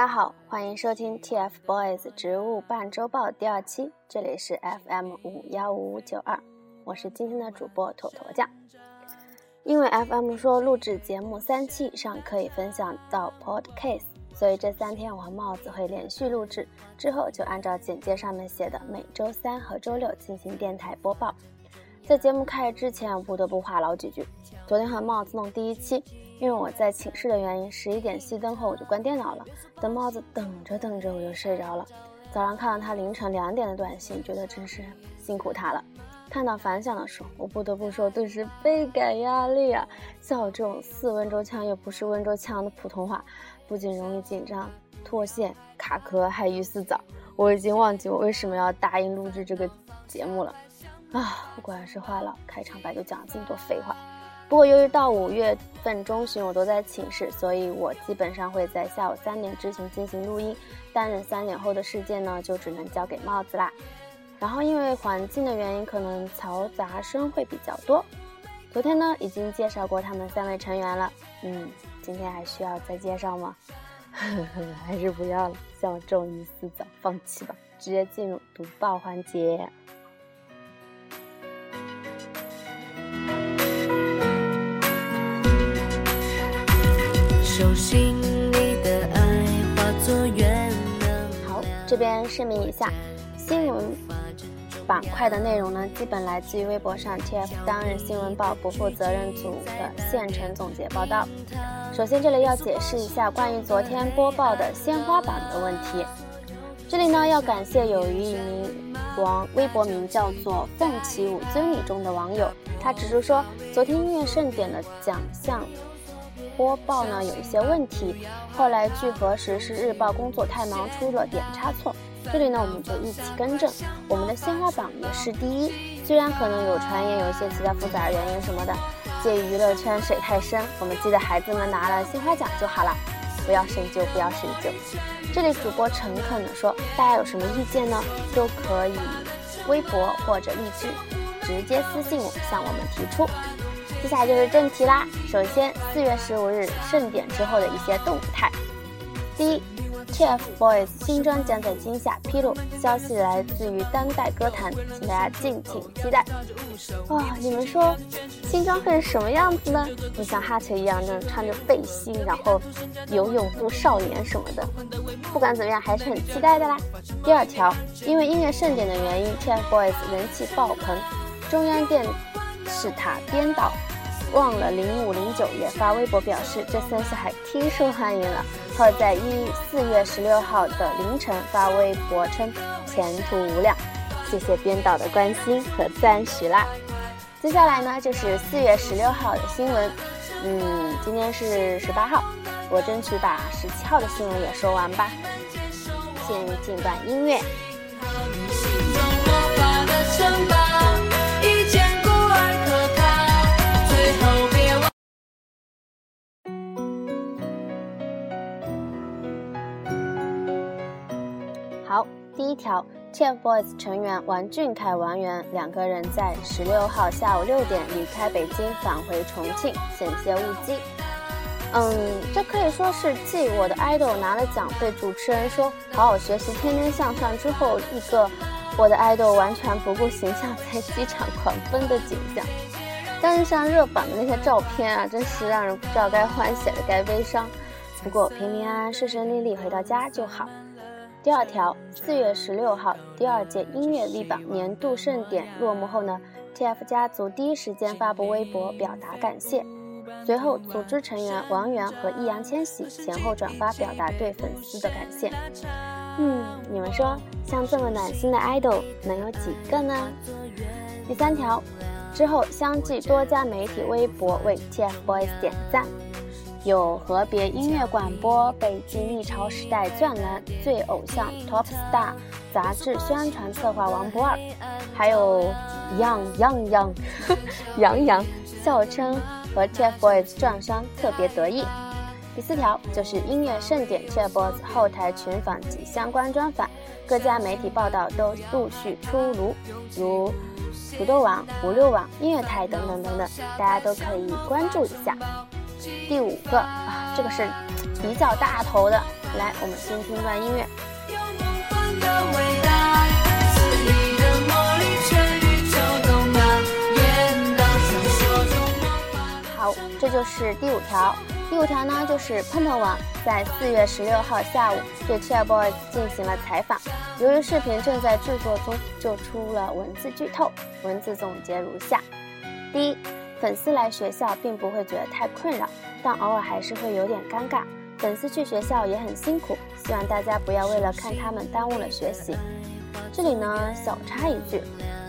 大家好，欢迎收听 TFBOYS 植物半周报第二期，这里是 FM 五幺五五九二，我是今天的主播坨坨酱。因为 FM 说录制节目三期以上可以分享到 Podcast，所以这三天我和帽子会连续录制，之后就按照简介上面写的每周三和周六进行电台播报。在节目开始之前，我不得不话痨几句。昨天和帽子弄第一期。因为我在寝室的原因，十一点熄灯后我就关电脑了。等帽子等着等着我就睡着了。早上看到他凌晨两点的短信，觉得真是辛苦他了。看到反响的时候，我不得不说顿时倍感压力啊！像我这种似温州腔又不是温州腔的普通话，不仅容易紧张、脱线、卡壳，还鱼死早。我已经忘记我为什么要答应录制这个节目了。啊，我果然是话痨，开场白就讲了这么多废话。不过由于到五月份中旬我都在寝室，所以我基本上会在下午三点之前进行录音，担任三点后的事件呢，就只能交给帽子啦。然后因为环境的原因，可能嘈杂声会比较多。昨天呢已经介绍过他们三位成员了，嗯，今天还需要再介绍吗？呵呵，还是不要了，像我这种鱼死早，放弃吧，直接进入读报环节。好，这边声明一下，新闻板块的内容呢，基本来自于微博上 TF 当日新闻报不负责任组的现成总结报道。首先，这里要解释一下关于昨天播报的鲜花榜的问题。这里呢，要感谢有一名网微博名叫做“凤起舞尊你”中的网友，他指出说，昨天音乐盛典的奖项。播报呢有一些问题，后来据核实是日报工作太忙出了点差错。这里呢我们就一起更正，我们的鲜花榜也是第一，虽然可能有传言有一些其他复杂原因什么的，介于娱乐圈水太深，我们记得孩子们拿了鲜花奖就好了，不要深究，不要深究。这里主播诚恳的说，大家有什么意见呢？都可以微博或者荔枝直接私信我向我们提出。接下来就是正题啦。首先，四月十五日盛典之后的一些动态。第一，TFBOYS 新专将在今夏披露，消息来自于当代歌坛，请大家敬请期待。哇，你们说新专会是什么样子呢？就像哈奇一样，那穿着背心，然后游泳部少年什么的。不管怎么样，还是很期待的啦。第二条，因为音乐盛典的原因，TFBOYS 人气爆棚，中央电视塔编导。忘了零五零九也发微博表示，这三小孩挺受欢迎了。后在一四月十六号的凌晨发微博称前途无量，谢谢编导的关心和赞许啦。接下来呢就是四月十六号的新闻，嗯，今天是十八号，我争取把十七号的新闻也说完吧。先进段音乐。好，第一条，TFBOYS 成员王俊凯、王源两个人在十六号下午六点离开北京，返回重庆，险些误机。嗯，这可以说是继我的 idol 拿了奖，被主持人说好好学习，天天向上之后，一个我的 idol 完全不顾形象，在机场狂奔的景象。但是像热榜的那些照片啊，真是让人不知道该欢喜了该悲伤。不过平平安安、顺顺利利回到家就好。第二条，四月十六号，第二届音乐力榜年度盛典落幕后呢，TF 家族第一时间发布微博表达感谢。随后，组织成员王源和易烊千玺前后转发表达对粉丝的感谢。嗯，你们说，像这么暖心的 idol 能有几个呢？第三条，之后相继多家媒体微博为 TFBOYS 点赞。有和别音乐广播、北京历潮时代钻男、最偶像 Top Star 杂志宣传策划王不二，还有 Yang Yang Yang 杨洋笑称和 TFBOYS 撞衫特别得意。第四条就是音乐盛典 TFBOYS 后台群访及相关专访，各家媒体报道都陆续出炉，如土豆网、五六网、音乐台等等等等，大家都可以关注一下。第五个啊，这个是比较大头的。来，我们先听段音乐。好，这就是第五条。第五条呢，就是碰碰网在四月十六号下午对 TFBOYS 进行了采访。由于视频正在制作中，就出了文字剧透。文字总结如下：第一，粉丝来学校并不会觉得太困扰，但偶尔还是会有点尴尬。粉丝去学校也很辛苦，希望大家不要为了看他们耽误了学习。这里呢，小插一句。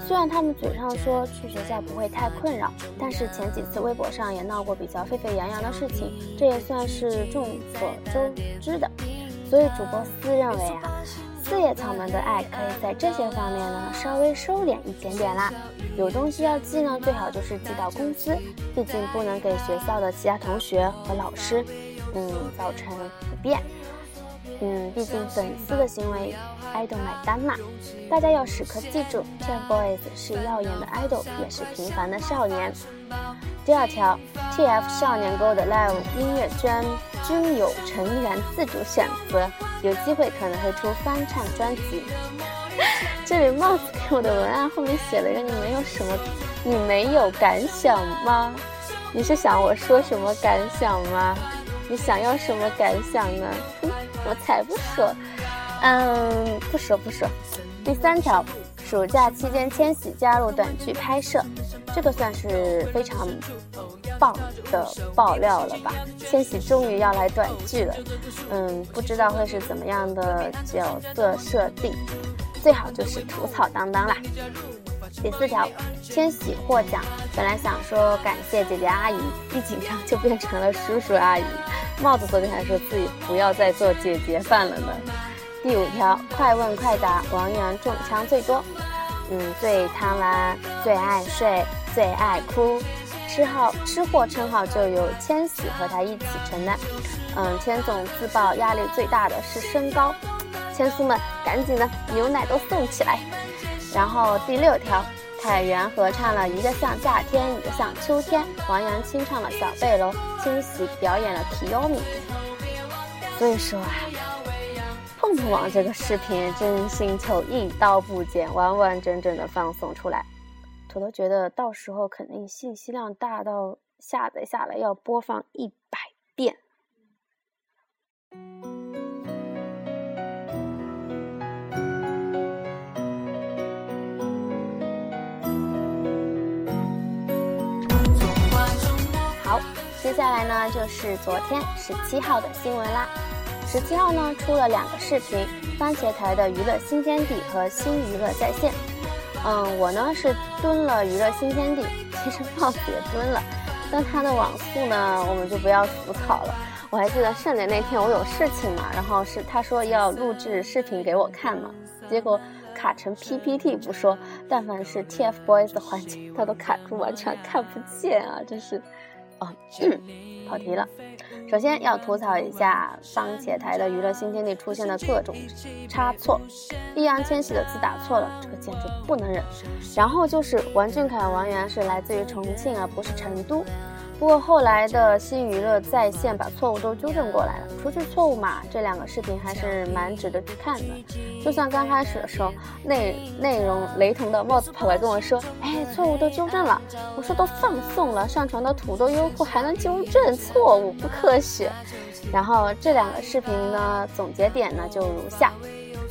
虽然他们嘴上说去学校不会太困扰，但是前几次微博上也闹过比较沸沸扬扬的事情，这也算是众所周知的。所以主播私认为啊，四叶草们的爱可以在这些方面呢稍微收敛一点点啦。有东西要寄呢，最好就是寄到公司，毕竟不能给学校的其他同学和老师，嗯，造成不便。嗯，毕竟粉丝的行为，idol 买单嘛。大家要时刻记住，TFBOYS 是耀眼的 idol，也是平凡的少年。第二条，TF 少年 Go 的 Live 音乐圈均有成员自主选择，有机会可能会出翻唱专辑。这里帽子给我的文案后面写了一个“你没有什么，你没有感想吗？”你是想我说什么感想吗？你想要什么感想呢？我才不说，嗯，不说不说。第三条，暑假期间千玺加入短剧拍摄，这个算是非常棒的爆料了吧？千玺终于要来短剧了，嗯，不知道会是怎么样的角色设定，最好就是吐槽当当啦。第四条，千玺获奖，本来想说感谢姐姐阿姨，一紧张就变成了叔叔阿姨。帽子昨天还说自己不要再做姐姐饭了呢。第五条，快问快答，王源中枪最多。嗯，最贪玩，最爱睡，最爱哭，吃号吃货称号就由千玺和他一起承担。嗯，千总自曝压力最大的是身高，千丝们赶紧的，牛奶都送起来。然后第六条。凯源合唱了一个像夏天，一个像秋天。王源清唱了小背篓，千玺表演了提优米。所以说啊，碰碰网这个视频真心球一刀不剪，完完整整的放送出来。土豆觉得到时候肯定信息量大到下载下来要播放一百遍。接下来呢，就是昨天十七号的新闻啦。十七号呢，出了两个视频，番茄台的娱乐新天地和新娱乐在线。嗯，我呢是蹲了娱乐新天地，其实帽子也蹲了，但他的网速呢，我们就不要吐槽了。我还记得圣诞那天我有事情嘛，然后是他说要录制视频给我看嘛，结果卡成 PPT 不说，但凡是 TFBOYS 的环节，他都卡住，完全看不见啊，真是。哦，跑题了。首先要吐槽一下番茄台的娱乐新天地出现的各种差错，易烊千玺的字打错了，这个简直不能忍。然后就是王俊凯、王源是来自于重庆而不是成都。不过后来的新娱乐在线把错误都纠正过来了，除去错误码，这两个视频还是蛮值得去看的。就算刚开始的时候内内容雷同的帽子跑来跟我说：“哎，错误都纠正了。”我说：“都放送了，上传到土豆优酷还能纠正错误，不科学。”然后这两个视频呢，总结点呢就如下：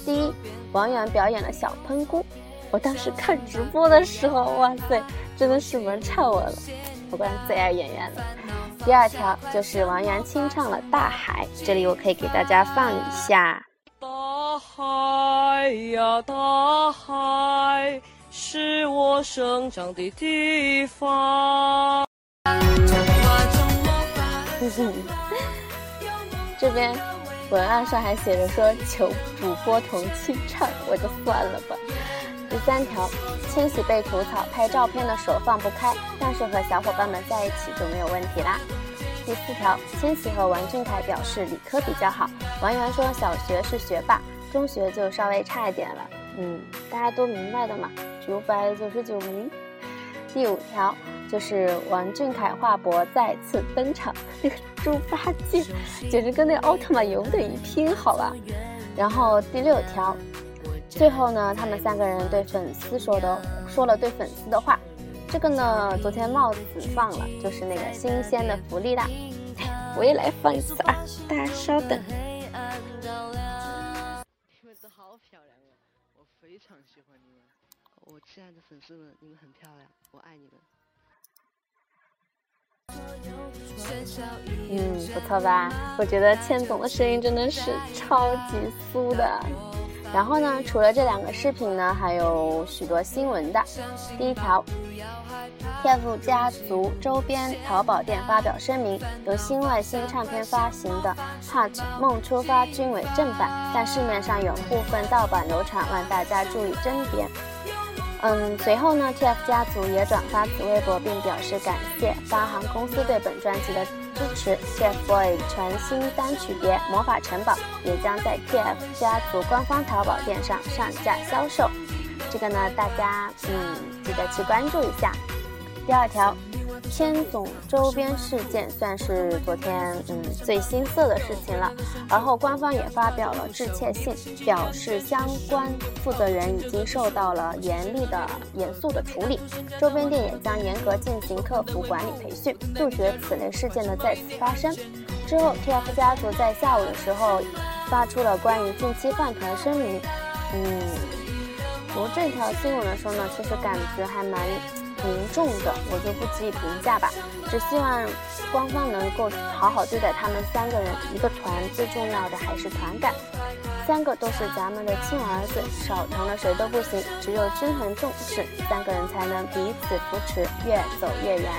第一，王源表演了小喷菇，我当时看直播的时候，哇塞，真的是门唱我了。我个人最爱演员了。第二条就是王源清唱了《大海》，这里我可以给大家放一下。大海呀，大海是我生长的地方。这边文案上还写着说求主播同清唱，我就算了吧。第三条，千玺被吐槽拍照片的手放不开，但是和小伙伴们在一起就没有问题啦。第四条，千玺和王俊凯表示理科比较好，王源说小学是学霸，中学就稍微差一点了。嗯，大家都明白的嘛，九百九十九名。第五条就是王俊凯华博再次登场，那个猪八戒简直跟那个奥特曼有的一拼，好吧。然后第六条，最后呢，他们三个人对粉丝说的说了对粉丝的话，这个呢，昨天帽子放了，就是那个新鲜的福利啦。我也来放一次啊，大家稍等啊这个是好漂亮。非常喜欢你们，我亲爱的粉丝们，你们很漂亮，我爱你们。嗯，不错吧？我觉得千总的声音真的是超级酥的。然后呢，除了这两个视频呢，还有许多新闻的。第一条，TF 家族周边淘宝店发表声明，由新外星唱片发行的《Heart 梦出发》均为正版，但市面上有部分盗版流传，望大家注意甄别。嗯，随后呢，TF 家族也转发此微博，并表示感谢发行公司对本专辑的支持。TFBOYS 全新单曲别《魔法城堡》也将在 TF 家族官方淘宝店上上架销售。这个呢，大家嗯记得去关注一下。第二条。千总周边事件算是昨天嗯最新色的事情了，而后官方也发表了致歉信，表示相关负责人已经受到了严厉的、严肃的处理，周边店也将严格进行客服管理培训，杜绝此类事件的再次发生。之后，TF 家族在下午的时候发出了关于近期饭团声明。嗯，读这条新闻的时候呢，其实感觉还蛮。凝重的，我就不给予评价吧。只希望官方能够好好对待他们三个人。一个团最重要的还是团感，三个都是咱们的亲儿子，少疼了谁都不行。只有均衡重视，三个人才能彼此扶持，越走越远。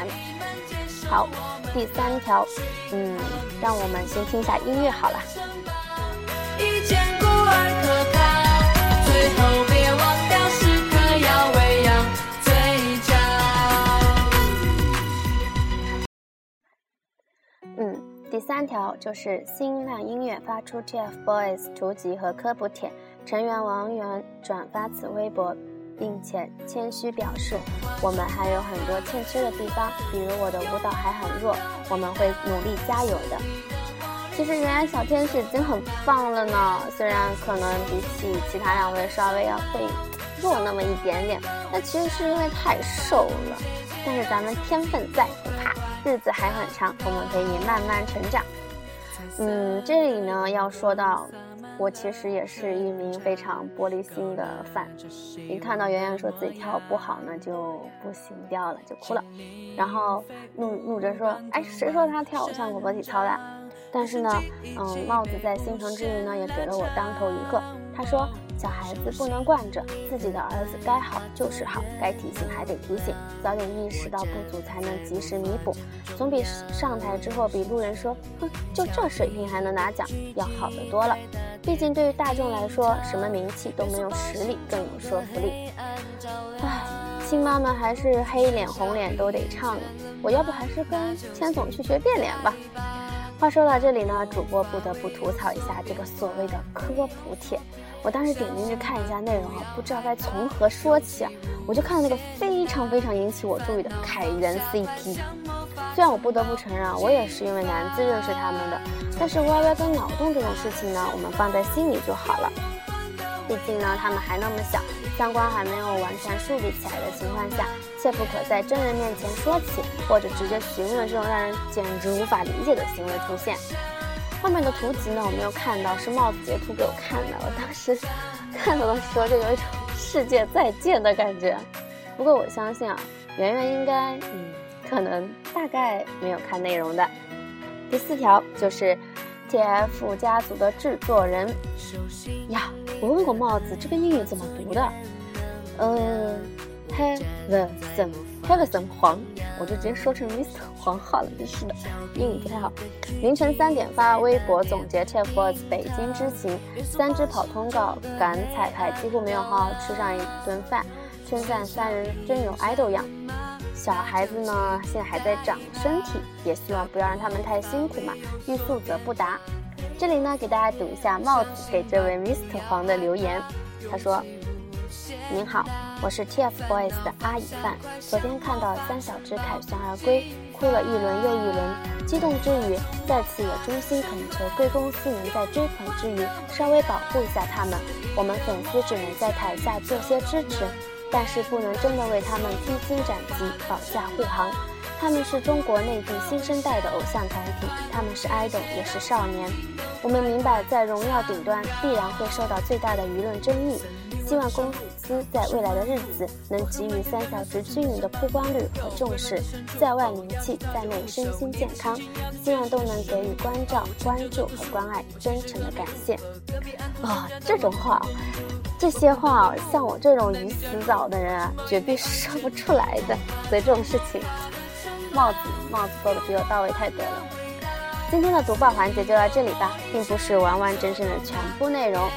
好，第三条，嗯，让我们先听一下音乐好了。第三条就是新浪音乐发出 TFBOYS 图集和科普帖，成员王源转发此微博，并且谦虚表示，我们还有很多欠缺的地方，比如我的舞蹈还很弱，我们会努力加油的。其实圆圆小天使已经很棒了呢，虽然可能比起其他两位稍微要会弱那么一点点，但其实是因为太瘦了，但是咱们天分在，日子还很长，我们可以慢慢成长。嗯，这里呢要说到，我其实也是一名非常玻璃心的范。一看到圆圆说自己跳不好呢，就不行掉了，就哭了，然后怒怒着说：“哎，谁说他跳偶像广播体操的？”但是呢，嗯，帽子在心疼之余呢，也给了我当头一喝。他说。小孩子不能惯着自己的儿子，该好就是好，该提醒还得提醒，早点意识到不足才能及时弥补，总比上台之后比路人说“哼，就这水平还能拿奖”要好得多了。毕竟对于大众来说，什么名气都没有实力更有说服力。唉，亲妈们还是黑脸红脸都得唱，我要不还是跟千总去学变脸吧。话说到这里呢，主播不得不吐槽一下这个所谓的科普帖。我当时点进去看一下内容啊，不知道该从何说起啊。我就看到那个非常非常引起我注意的凯源 CP。虽然我不得不承认啊，我也是因为男字认识他们的，但是 YY 跟脑洞这种事情呢，我们放在心里就好了。毕竟呢，他们还那么小，三观还没有完全树立起来的情况下，切不可在真人面前说起或者直接询问这种让人简直无法理解的行为出现。后面的图集呢，我没有看到，是帽子截图给我看的。我当时 看到的时候，就有一种世界再见的感觉。不过我相信啊，圆圆应该嗯，可能大概没有看内容的。第四条就是。TF 家族的制作人呀，我问过帽子，这个英语怎么读的？嗯，Heaven，Heaven 黄，我就直接说成 Mr 黄好了，真是的，英语不太好。凌晨三点发微博总结 TFBOYS 北京之行，三支跑通告赶彩排，几乎没有好好吃上一顿饭，称赞三人真有 idol 样。小孩子呢，现在还在长身体，也希望不要让他们太辛苦嘛。欲速则不达。这里呢，给大家读一下帽子给这位 Mr 黄的留言。他说：“您好，我是 TFBOYS 的阿乙范。昨天看到三小只凯旋而归，哭了一轮又一轮，激动之余，再次也衷心恳求贵公司能在追捧之余稍微保护一下他们。我们粉丝只能在台下做些支持，但是不能真的为他们披荆斩棘、保驾护航。他们是中国内地新生代的偶像团体，他们是 idol，也是少年。我们明白，在荣耀顶端必然会受到最大的舆论争议。希望公司在未来的日子能给予三小时均匀的曝光率和重视，在外名气，在内身心健康。希望都能给予关照、关注和关爱，真诚的感谢。啊，这种话，这些话，像我这种鱼死早的人啊，绝壁是说不出来的。所以这种事情，帽子帽子做的比我到位太多了。今天的读报环节就到这里吧，并不是完完整整的全部内容。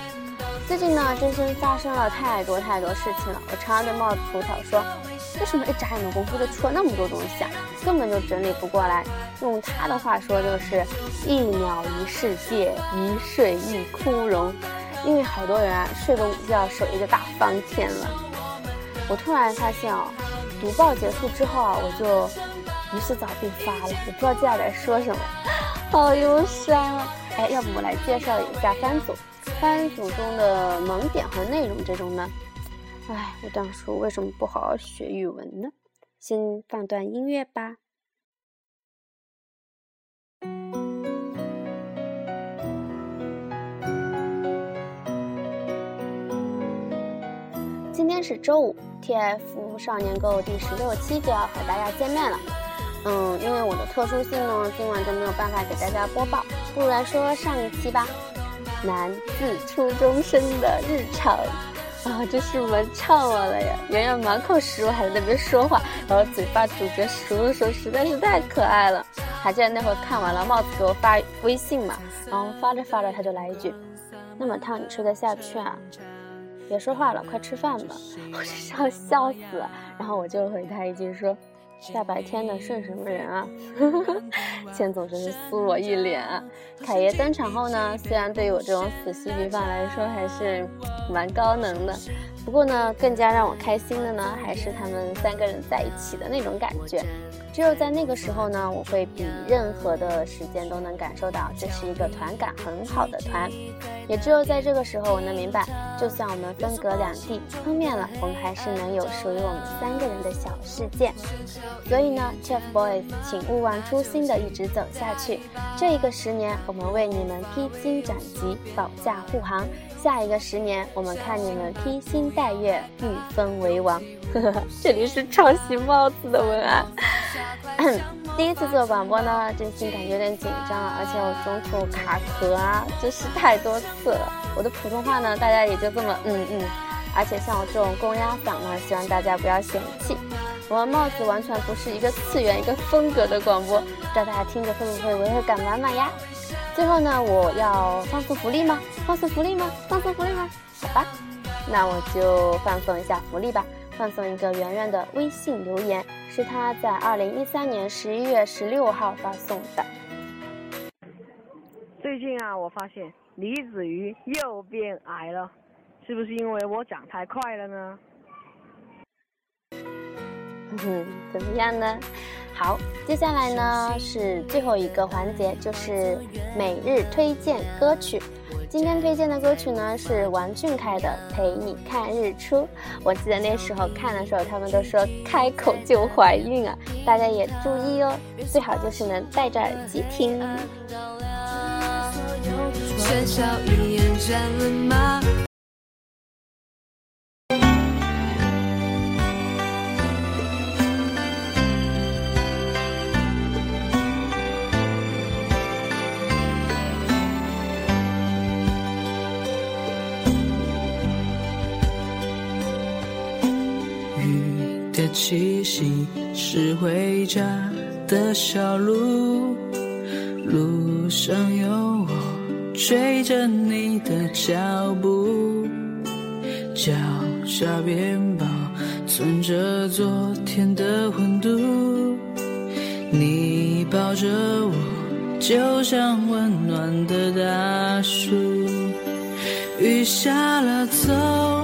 最近呢，真心发生了太多太多事情了。我常常对帽子吐槽说，为什么一眨眼的功夫就出了那么多东西啊？根本就整理不过来。用他的话说，就是一秒一世界，一睡一枯荣。因为好多人啊，睡个午觉，手艺就打翻天了。我突然发现哦，读报结束之后啊，我就于是早病发了，我不知道接下来说什么。好忧伤啊！哎，要不我来介绍一下番组，番组中的萌点和内容这种呢？哎，我当初为什么不好好学语文呢？先放段音乐吧。今天是周五，TF 少年购第十六期就要和大家见面了。嗯，因为我的特殊性呢，今晚就没有办法给大家播报，不如来说上一期吧。男自初中生的日常啊，这是们唱完了呀！圆圆满口食物还在那边说话，然后嘴巴咀嚼食物的时候实在是太可爱了。还记得那会看完了，帽子给我发微信嘛，然后发着发着他就来一句：“那么烫你吃得下去啊？别说话了，快吃饭吧！”我真是要笑死了。然后我就回他一句说。大白天的剩什么人啊？钱总真是撕我一脸啊！凯爷登场后呢，虽然对于我这种死戏剧犯来说还是蛮高能的，不过呢，更加让我开心的呢，还是他们三个人在一起的那种感觉。只有在那个时候呢，我会比任何的时间都能感受到这是一个团感很好的团。也只有在这个时候，我能明白，就算我们分隔两地碰面了，我们还是能有属于我们三个人的小世界。所以呢，TFBOYS，请勿忘初心的一直走下去。这一个十年，我们为你们披荆斩棘，保驾护航；下一个十年，我们看你们披星戴月，御风为王。呵呵，这里是抄袭帽子的文案。第一次做广播呢，真心感觉有点紧张，而且我中途卡壳啊，真是太多次了。我的普通话呢，大家也就这么嗯嗯。而且像我这种公鸭嗓呢，希望大家不要嫌弃。我们帽子完全不是一个次元、一个风格的广播，不知道大家听着会不会违和感满满呀？最后呢，我要放送福利吗？放送福利吗？放送福利吗？好吧，那我就放送一下福利吧。放送一个圆圆的微信留言，是他在二零一三年十一月十六号发送的。最近啊，我发现李子瑜又变矮了，是不是因为我长太快了呢？嗯，怎么样呢？好，接下来呢是最后一个环节，就是每日推荐歌曲。今天推荐的歌曲呢是王俊凯的《陪你看日出》。我记得那时候看的时候，他们都说开口就怀孕啊，大家也注意哦，最好就是能戴着耳机听。息是回家的小路，路上有我追着你的脚步，脚下边保存着昨天的温度，你抱着我就像温暖的大树，雨下了走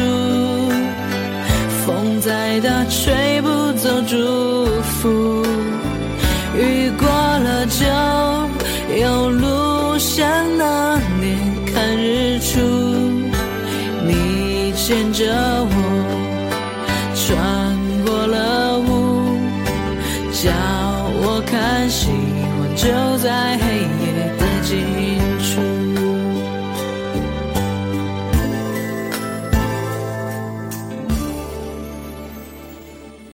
风再大，吹不走祝福。雨过了就有路，像那年看日出。你牵着我穿过了雾，叫我看希望就在黑